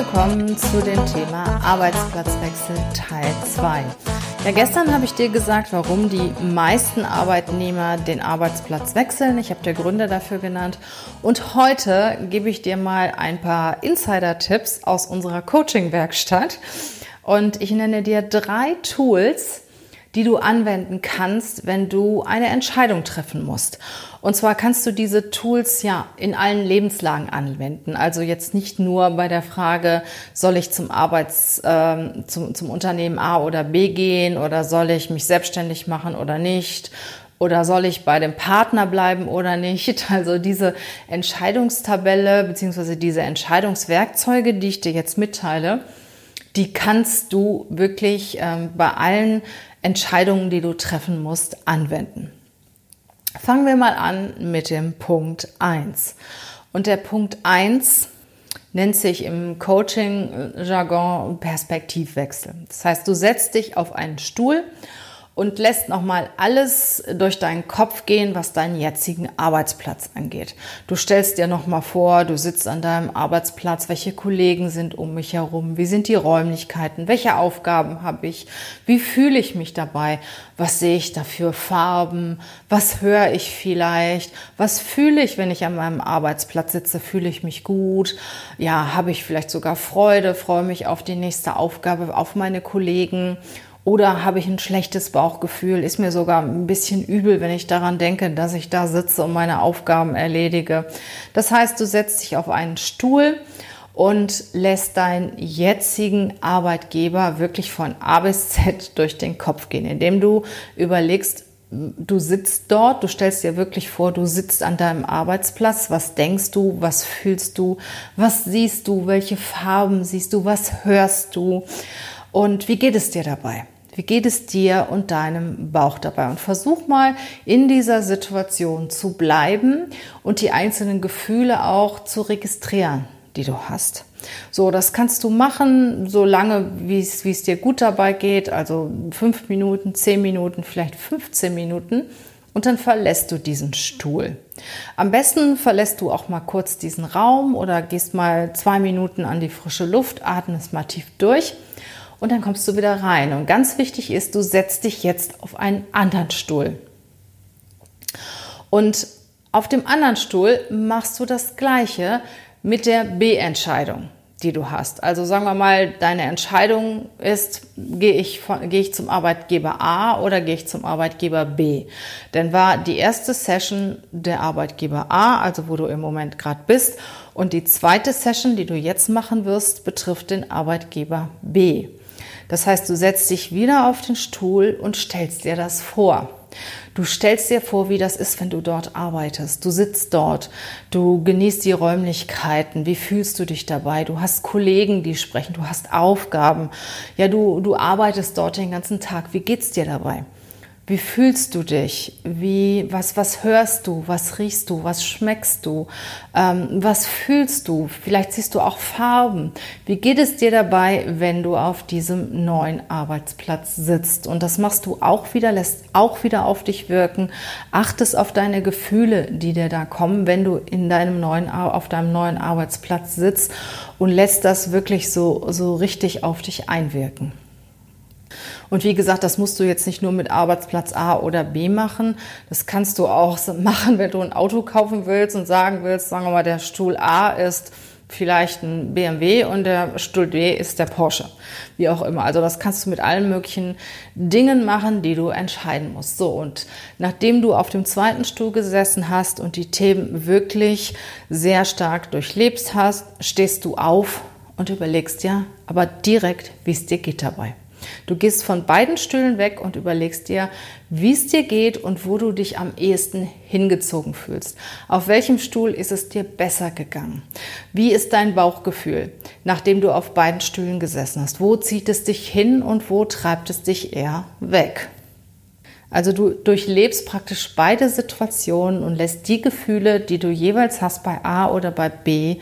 Willkommen zu dem Thema Arbeitsplatzwechsel Teil 2. Ja, gestern habe ich dir gesagt, warum die meisten Arbeitnehmer den Arbeitsplatz wechseln. Ich habe dir Gründe dafür genannt. Und heute gebe ich dir mal ein paar Insider-Tipps aus unserer Coaching-Werkstatt. Und ich nenne dir drei Tools, die du anwenden kannst, wenn du eine Entscheidung treffen musst. Und zwar kannst du diese Tools ja in allen Lebenslagen anwenden. Also jetzt nicht nur bei der Frage, soll ich zum Arbeits, äh, zum, zum Unternehmen A oder B gehen oder soll ich mich selbstständig machen oder nicht oder soll ich bei dem Partner bleiben oder nicht? Also diese Entscheidungstabelle beziehungsweise diese Entscheidungswerkzeuge, die ich dir jetzt mitteile, die kannst du wirklich ähm, bei allen Entscheidungen, die du treffen musst, anwenden. Fangen wir mal an mit dem Punkt 1. Und der Punkt 1 nennt sich im Coaching-Jargon Perspektivwechsel. Das heißt, du setzt dich auf einen Stuhl und lässt nochmal alles durch deinen Kopf gehen, was deinen jetzigen Arbeitsplatz angeht. Du stellst dir nochmal vor, du sitzt an deinem Arbeitsplatz, welche Kollegen sind um mich herum, wie sind die Räumlichkeiten, welche Aufgaben habe ich, wie fühle ich mich dabei, was sehe ich dafür Farben, was höre ich vielleicht, was fühle ich, wenn ich an meinem Arbeitsplatz sitze, fühle ich mich gut, ja, habe ich vielleicht sogar Freude, freue mich auf die nächste Aufgabe, auf meine Kollegen oder habe ich ein schlechtes Bauchgefühl? Ist mir sogar ein bisschen übel, wenn ich daran denke, dass ich da sitze und meine Aufgaben erledige. Das heißt, du setzt dich auf einen Stuhl und lässt deinen jetzigen Arbeitgeber wirklich von A bis Z durch den Kopf gehen, indem du überlegst, du sitzt dort, du stellst dir wirklich vor, du sitzt an deinem Arbeitsplatz, was denkst du, was fühlst du, was siehst du, welche Farben siehst du, was hörst du und wie geht es dir dabei? Wie geht es dir und deinem Bauch dabei? Und versuch mal in dieser Situation zu bleiben und die einzelnen Gefühle auch zu registrieren, die du hast. So, das kannst du machen, so lange, wie es, wie es dir gut dabei geht, also fünf Minuten, zehn Minuten, vielleicht 15 Minuten. Und dann verlässt du diesen Stuhl. Am besten verlässt du auch mal kurz diesen Raum oder gehst mal zwei Minuten an die frische Luft, atmest mal tief durch und dann kommst du wieder rein. Und ganz wichtig ist, du setzt dich jetzt auf einen anderen Stuhl. Und auf dem anderen Stuhl machst du das Gleiche mit der B-Entscheidung, die du hast. Also sagen wir mal, deine Entscheidung ist, gehe ich, gehe ich zum Arbeitgeber A oder gehe ich zum Arbeitgeber B? Denn war die erste Session der Arbeitgeber A, also wo du im Moment gerade bist, und die zweite Session, die du jetzt machen wirst, betrifft den Arbeitgeber B. Das heißt, du setzt dich wieder auf den Stuhl und stellst dir das vor. Du stellst dir vor, wie das ist, wenn du dort arbeitest. Du sitzt dort, du genießt die Räumlichkeiten. Wie fühlst du dich dabei? Du hast Kollegen, die sprechen, du hast Aufgaben. Ja, du, du arbeitest dort den ganzen Tag. Wie geht's dir dabei? Wie fühlst du dich? Wie, was, was hörst du? Was riechst du? Was schmeckst du? Ähm, was fühlst du? Vielleicht siehst du auch Farben. Wie geht es dir dabei, wenn du auf diesem neuen Arbeitsplatz sitzt? Und das machst du auch wieder, lässt auch wieder auf dich wirken. Achtest auf deine Gefühle, die dir da kommen, wenn du in deinem neuen, auf deinem neuen Arbeitsplatz sitzt und lässt das wirklich so, so richtig auf dich einwirken. Und wie gesagt, das musst du jetzt nicht nur mit Arbeitsplatz A oder B machen. Das kannst du auch machen, wenn du ein Auto kaufen willst und sagen willst, sagen wir mal, der Stuhl A ist vielleicht ein BMW und der Stuhl B ist der Porsche. Wie auch immer. Also das kannst du mit allen möglichen Dingen machen, die du entscheiden musst. So, und nachdem du auf dem zweiten Stuhl gesessen hast und die Themen wirklich sehr stark durchlebst hast, stehst du auf und überlegst ja aber direkt, wie es dir geht dabei. Du gehst von beiden Stühlen weg und überlegst dir, wie es dir geht und wo du dich am ehesten hingezogen fühlst. Auf welchem Stuhl ist es dir besser gegangen? Wie ist dein Bauchgefühl, nachdem du auf beiden Stühlen gesessen hast? Wo zieht es dich hin und wo treibt es dich eher weg? Also du durchlebst praktisch beide Situationen und lässt die Gefühle, die du jeweils hast bei A oder bei B,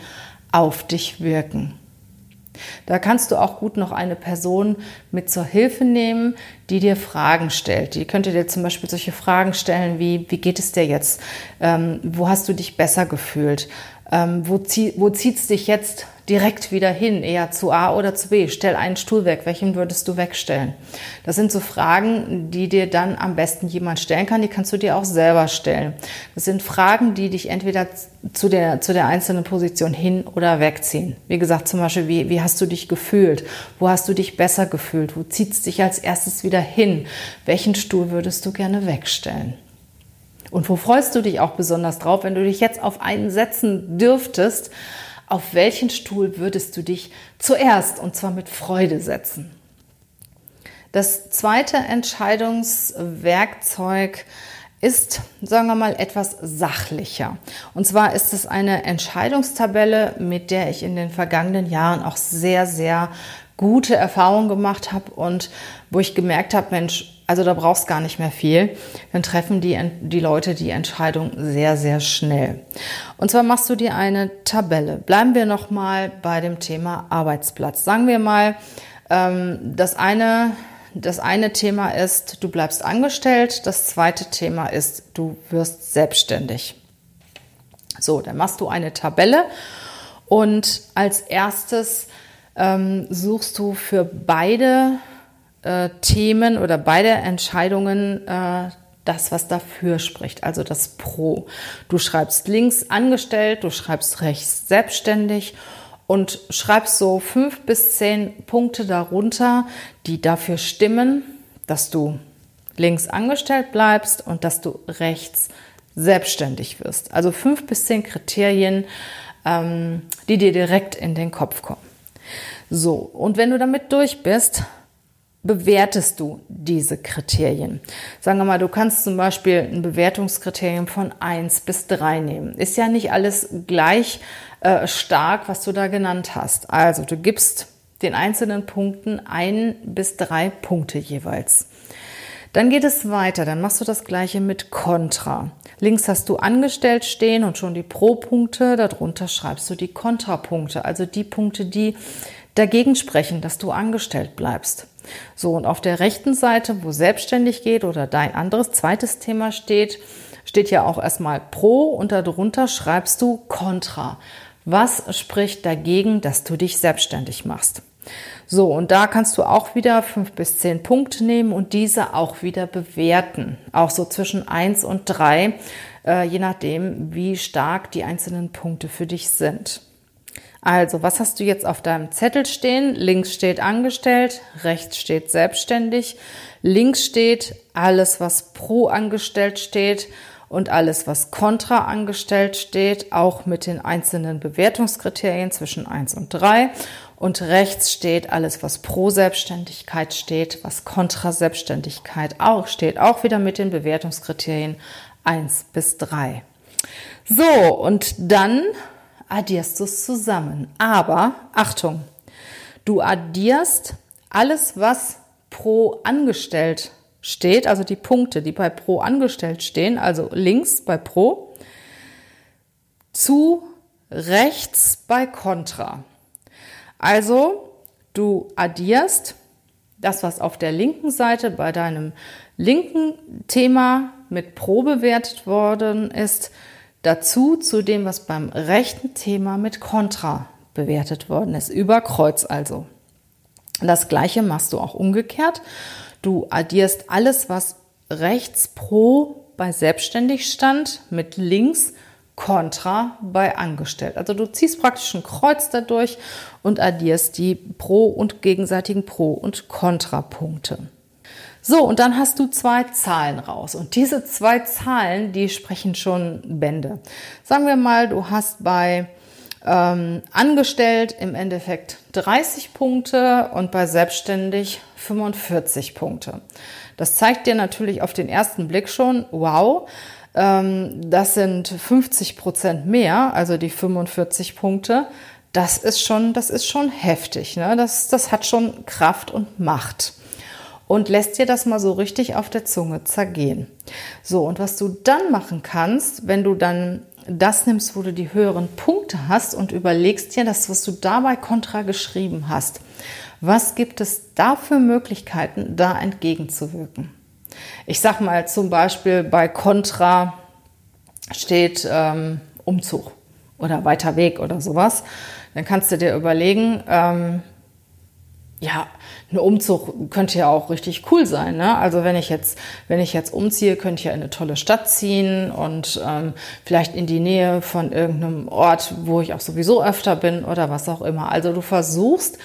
auf dich wirken. Da kannst du auch gut noch eine Person mit zur Hilfe nehmen, die dir Fragen stellt. Die könnte dir zum Beispiel solche Fragen stellen wie, wie geht es dir jetzt? Ähm, wo hast du dich besser gefühlt? Ähm, wo, zieh, wo zieht es dich jetzt direkt wieder hin, eher zu A oder zu B? Stell einen Stuhl weg, welchen würdest du wegstellen? Das sind so Fragen, die dir dann am besten jemand stellen kann, die kannst du dir auch selber stellen. Das sind Fragen, die dich entweder zu der, zu der einzelnen Position hin oder wegziehen. Wie gesagt, zum Beispiel, wie, wie hast du dich gefühlt? Wo hast du dich besser gefühlt? Wo zieht es dich als erstes wieder hin? Welchen Stuhl würdest du gerne wegstellen? Und wo freust du dich auch besonders drauf, wenn du dich jetzt auf einen setzen dürftest? Auf welchen Stuhl würdest du dich zuerst und zwar mit Freude setzen? Das zweite Entscheidungswerkzeug ist, sagen wir mal, etwas sachlicher. Und zwar ist es eine Entscheidungstabelle, mit der ich in den vergangenen Jahren auch sehr, sehr gute Erfahrungen gemacht habe und wo ich gemerkt habe, Mensch, also da brauchst gar nicht mehr viel. Dann treffen die, die Leute die Entscheidung sehr, sehr schnell. Und zwar machst du dir eine Tabelle. Bleiben wir nochmal bei dem Thema Arbeitsplatz. Sagen wir mal, ähm, das eine, das eine Thema ist, du bleibst angestellt. Das zweite Thema ist, du wirst selbstständig. So, dann machst du eine Tabelle und als erstes ähm, suchst du für beide äh, Themen oder beide Entscheidungen äh, das, was dafür spricht, also das Pro. Du schreibst links angestellt, du schreibst rechts selbstständig und schreibst so fünf bis zehn Punkte darunter, die dafür stimmen, dass du links angestellt bleibst und dass du rechts selbstständig wirst. Also fünf bis zehn Kriterien, ähm, die dir direkt in den Kopf kommen. So, und wenn du damit durch bist, bewertest du diese Kriterien? Sagen wir mal, du kannst zum Beispiel ein Bewertungskriterium von 1 bis 3 nehmen. Ist ja nicht alles gleich äh, stark, was du da genannt hast. Also du gibst den einzelnen Punkten ein bis drei Punkte jeweils. Dann geht es weiter, dann machst du das gleiche mit Contra. Links hast du angestellt stehen und schon die Pro-Punkte, darunter schreibst du die Kontrapunkte, also die Punkte, die dagegen sprechen, dass du angestellt bleibst. So, und auf der rechten Seite, wo selbstständig geht oder dein anderes zweites Thema steht, steht ja auch erstmal Pro und darunter schreibst du Contra. Was spricht dagegen, dass du dich selbstständig machst? So, und da kannst du auch wieder fünf bis zehn Punkte nehmen und diese auch wieder bewerten. Auch so zwischen eins und drei, äh, je nachdem, wie stark die einzelnen Punkte für dich sind. Also, was hast du jetzt auf deinem Zettel stehen? Links steht angestellt, rechts steht selbstständig, links steht alles, was pro angestellt steht und alles, was kontra angestellt steht, auch mit den einzelnen Bewertungskriterien zwischen 1 und 3. Und rechts steht alles, was pro Selbstständigkeit steht, was kontra Selbstständigkeit auch steht, auch wieder mit den Bewertungskriterien 1 bis 3. So, und dann addierst du es zusammen. Aber Achtung, du addierst alles, was pro angestellt steht, also die Punkte, die bei pro angestellt stehen, also links bei pro, zu rechts bei contra. Also du addierst das, was auf der linken Seite bei deinem linken Thema mit pro bewertet worden ist, dazu zu dem, was beim rechten Thema mit Kontra bewertet worden ist. Über Kreuz also. Das gleiche machst du auch umgekehrt. Du addierst alles, was rechts pro bei selbstständig stand, mit links Kontra bei angestellt. Also du ziehst praktisch ein Kreuz dadurch und addierst die Pro- und gegenseitigen Pro- und Kontrapunkte. So, und dann hast du zwei Zahlen raus. Und diese zwei Zahlen, die sprechen schon Bände. Sagen wir mal, du hast bei ähm, angestellt im Endeffekt 30 Punkte und bei selbstständig 45 Punkte. Das zeigt dir natürlich auf den ersten Blick schon, wow, ähm, das sind 50 Prozent mehr, also die 45 Punkte. Das ist schon, das ist schon heftig. Ne? Das, das hat schon Kraft und Macht. Und lässt dir das mal so richtig auf der Zunge zergehen. So, und was du dann machen kannst, wenn du dann das nimmst, wo du die höheren Punkte hast und überlegst dir das, was du dabei kontra geschrieben hast. Was gibt es da für Möglichkeiten, da entgegenzuwirken? Ich sag mal zum Beispiel bei Contra steht ähm, Umzug oder weiter Weg oder sowas. Dann kannst du dir überlegen, ähm, ja, ein Umzug könnte ja auch richtig cool sein. Ne? Also wenn ich jetzt, wenn ich jetzt umziehe, könnte ich ja in eine tolle Stadt ziehen und ähm, vielleicht in die Nähe von irgendeinem Ort, wo ich auch sowieso öfter bin oder was auch immer. Also du versuchst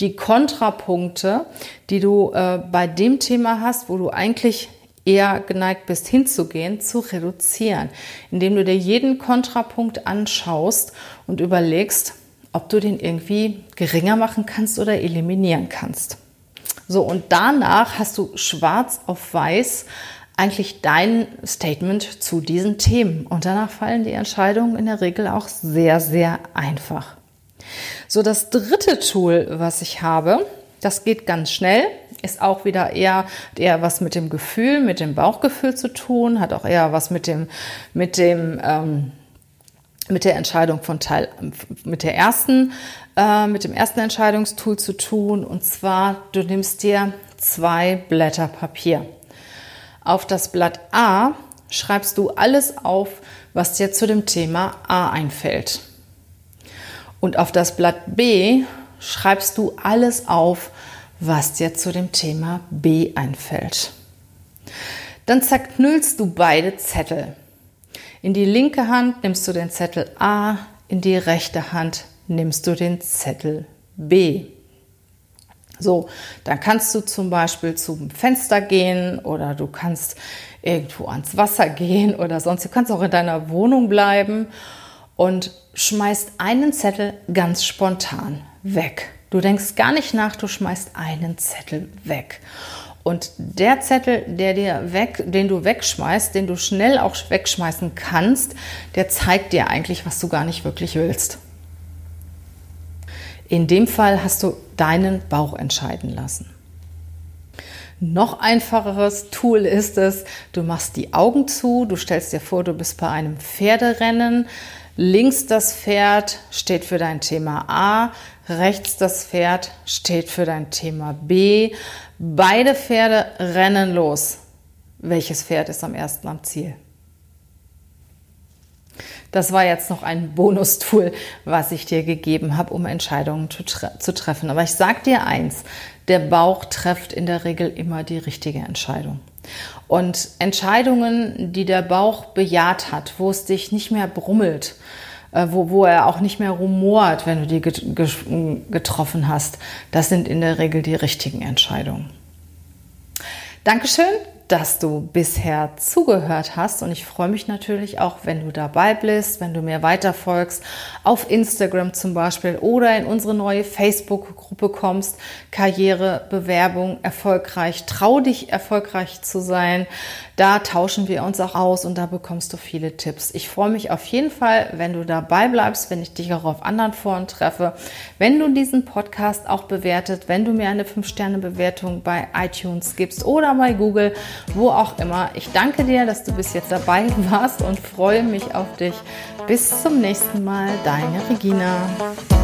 die Kontrapunkte, die du äh, bei dem Thema hast, wo du eigentlich eher geneigt bist hinzugehen, zu reduzieren, indem du dir jeden Kontrapunkt anschaust und überlegst, ob du den irgendwie geringer machen kannst oder eliminieren kannst. So, und danach hast du schwarz auf weiß eigentlich dein Statement zu diesen Themen. Und danach fallen die Entscheidungen in der Regel auch sehr, sehr einfach. So, das dritte Tool, was ich habe, das geht ganz schnell, ist auch wieder eher, eher was mit dem Gefühl, mit dem Bauchgefühl zu tun, hat auch eher was mit dem, mit dem, ähm, mit der Entscheidung von Teil, mit der ersten, äh, mit dem ersten Entscheidungstool zu tun. Und zwar, du nimmst dir zwei Blätter Papier. Auf das Blatt A schreibst du alles auf, was dir zu dem Thema A einfällt. Und auf das Blatt B schreibst du alles auf, was dir zu dem Thema B einfällt. Dann zerknüllst du beide Zettel. In die linke Hand nimmst du den Zettel A, in die rechte Hand nimmst du den Zettel B. So, dann kannst du zum Beispiel zum Fenster gehen oder du kannst irgendwo ans Wasser gehen oder sonst. Du kannst auch in deiner Wohnung bleiben und schmeißt einen Zettel ganz spontan weg. Du denkst gar nicht nach, du schmeißt einen Zettel weg. Und der Zettel, der dir weg, den du wegschmeißt, den du schnell auch wegschmeißen kannst, der zeigt dir eigentlich, was du gar nicht wirklich willst. In dem Fall hast du deinen Bauch entscheiden lassen. Noch einfacheres Tool ist es, du machst die Augen zu, du stellst dir vor, du bist bei einem Pferderennen. Links das Pferd steht für dein Thema A, rechts das Pferd steht für dein Thema B. Beide Pferde rennen los. Welches Pferd ist am ersten am Ziel? Das war jetzt noch ein Bonustool, was ich dir gegeben habe, um Entscheidungen zu, tre zu treffen. Aber ich sage dir eins, der Bauch trifft in der Regel immer die richtige Entscheidung. Und Entscheidungen, die der Bauch bejaht hat, wo es dich nicht mehr brummelt, wo, wo er auch nicht mehr rumort, wenn du die getroffen hast, das sind in der Regel die richtigen Entscheidungen. Dankeschön, dass du bisher zugehört hast und ich freue mich natürlich auch, wenn du dabei bist, wenn du mir weiterfolgst, auf Instagram zum Beispiel oder in unsere neue Facebook-Gruppe kommst, Karriere, Bewerbung, erfolgreich, trau dich erfolgreich zu sein. Da tauschen wir uns auch aus und da bekommst du viele Tipps. Ich freue mich auf jeden Fall, wenn du dabei bleibst, wenn ich dich auch auf anderen Foren treffe, wenn du diesen Podcast auch bewertet, wenn du mir eine 5-Sterne-Bewertung bei iTunes gibst oder bei Google wo auch immer. Ich danke dir, dass du bis jetzt dabei warst und freue mich auf dich. Bis zum nächsten Mal, deine Regina.